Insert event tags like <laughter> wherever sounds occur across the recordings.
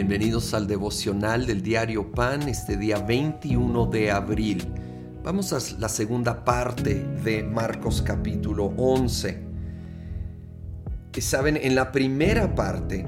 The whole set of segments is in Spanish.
Bienvenidos al devocional del diario Pan este día 21 de abril. Vamos a la segunda parte de Marcos capítulo 11. Saben, en la primera parte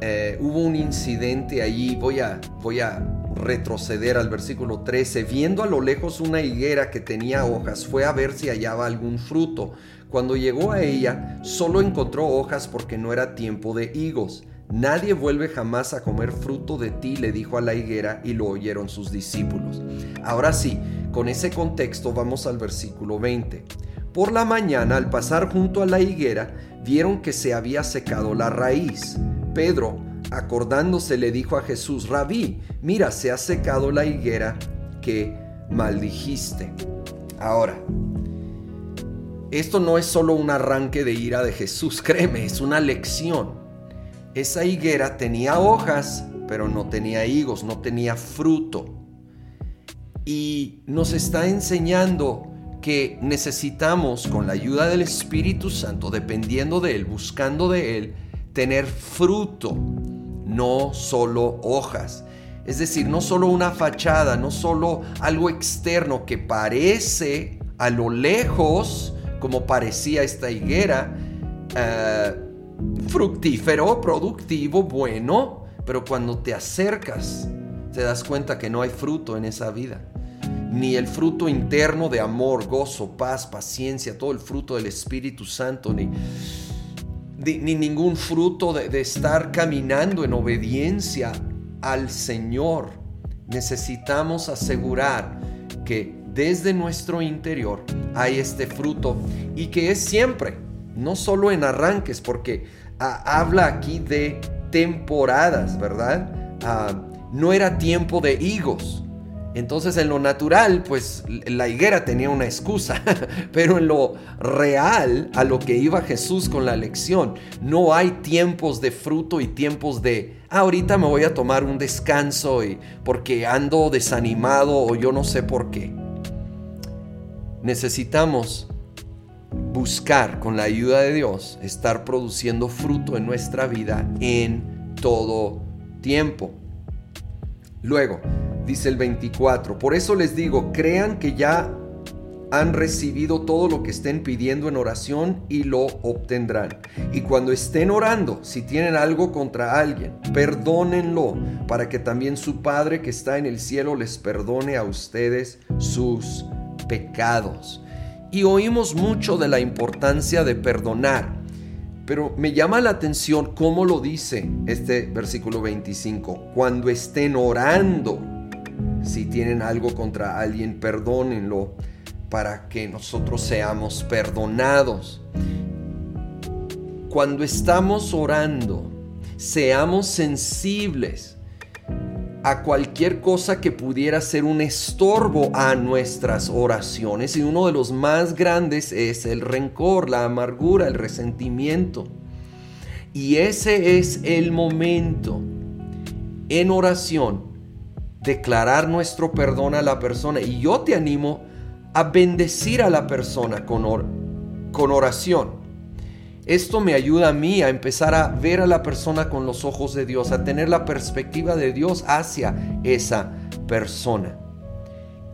eh, hubo un incidente allí, voy a, voy a retroceder al versículo 13. Viendo a lo lejos una higuera que tenía hojas, fue a ver si hallaba algún fruto. Cuando llegó a ella, solo encontró hojas porque no era tiempo de higos. Nadie vuelve jamás a comer fruto de ti, le dijo a la higuera y lo oyeron sus discípulos. Ahora sí, con ese contexto vamos al versículo 20. Por la mañana, al pasar junto a la higuera, vieron que se había secado la raíz. Pedro, acordándose, le dijo a Jesús, Rabí, mira, se ha secado la higuera que maldijiste. Ahora, esto no es solo un arranque de ira de Jesús, <laughs> créeme, es una lección esa higuera tenía hojas, pero no tenía higos, no tenía fruto. Y nos está enseñando que necesitamos, con la ayuda del Espíritu Santo, dependiendo de Él, buscando de Él, tener fruto, no solo hojas. Es decir, no solo una fachada, no solo algo externo que parece a lo lejos, como parecía esta higuera, uh, fructífero, productivo, bueno, pero cuando te acercas te das cuenta que no hay fruto en esa vida. Ni el fruto interno de amor, gozo, paz, paciencia, todo el fruto del Espíritu Santo, ni, ni, ningún fruto de, de estar caminando en obediencia al Señor. Necesitamos asegurar que desde nuestro interior hay este fruto y que es siempre no solo en arranques, porque ah, habla aquí de temporadas, ¿verdad? Ah, no era tiempo de higos. Entonces en lo natural, pues la higuera tenía una excusa, <laughs> pero en lo real, a lo que iba Jesús con la lección, no hay tiempos de fruto y tiempos de, ah, ahorita me voy a tomar un descanso y, porque ando desanimado o yo no sé por qué. Necesitamos buscar con la ayuda de Dios estar produciendo fruto en nuestra vida en todo tiempo. Luego, dice el 24, por eso les digo, crean que ya han recibido todo lo que estén pidiendo en oración y lo obtendrán. Y cuando estén orando, si tienen algo contra alguien, perdónenlo para que también su Padre que está en el cielo les perdone a ustedes sus pecados. Y oímos mucho de la importancia de perdonar, pero me llama la atención cómo lo dice este versículo 25. Cuando estén orando, si tienen algo contra alguien, perdónenlo para que nosotros seamos perdonados. Cuando estamos orando, seamos sensibles a cualquier cosa que pudiera ser un estorbo a nuestras oraciones y uno de los más grandes es el rencor, la amargura, el resentimiento. Y ese es el momento en oración declarar nuestro perdón a la persona y yo te animo a bendecir a la persona con, con oración. Esto me ayuda a mí a empezar a ver a la persona con los ojos de Dios, a tener la perspectiva de Dios hacia esa persona.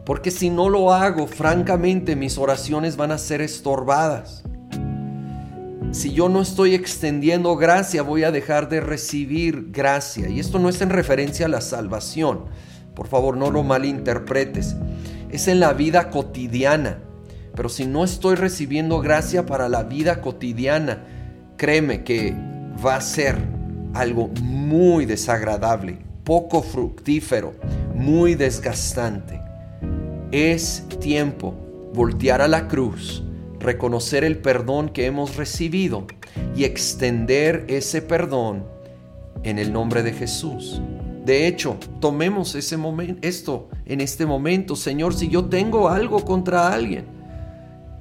Porque si no lo hago, francamente mis oraciones van a ser estorbadas. Si yo no estoy extendiendo gracia, voy a dejar de recibir gracia. Y esto no es en referencia a la salvación. Por favor, no lo malinterpretes. Es en la vida cotidiana. Pero si no estoy recibiendo gracia para la vida cotidiana, créeme que va a ser algo muy desagradable, poco fructífero, muy desgastante. Es tiempo voltear a la cruz, reconocer el perdón que hemos recibido y extender ese perdón en el nombre de Jesús. De hecho, tomemos ese momento, esto en este momento, Señor, si yo tengo algo contra alguien,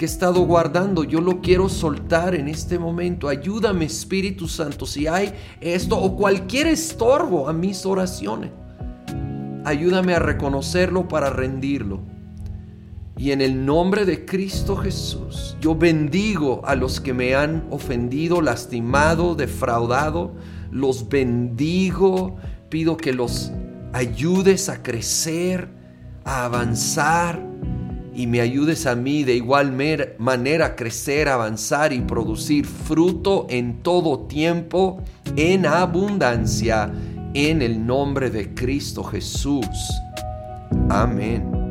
que he estado guardando, yo lo quiero soltar en este momento. Ayúdame Espíritu Santo si hay esto o cualquier estorbo a mis oraciones. Ayúdame a reconocerlo para rendirlo. Y en el nombre de Cristo Jesús, yo bendigo a los que me han ofendido, lastimado, defraudado. Los bendigo pido que los ayudes a crecer, a avanzar y me ayudes a mí de igual manera a crecer, avanzar y producir fruto en todo tiempo, en abundancia, en el nombre de Cristo Jesús. Amén.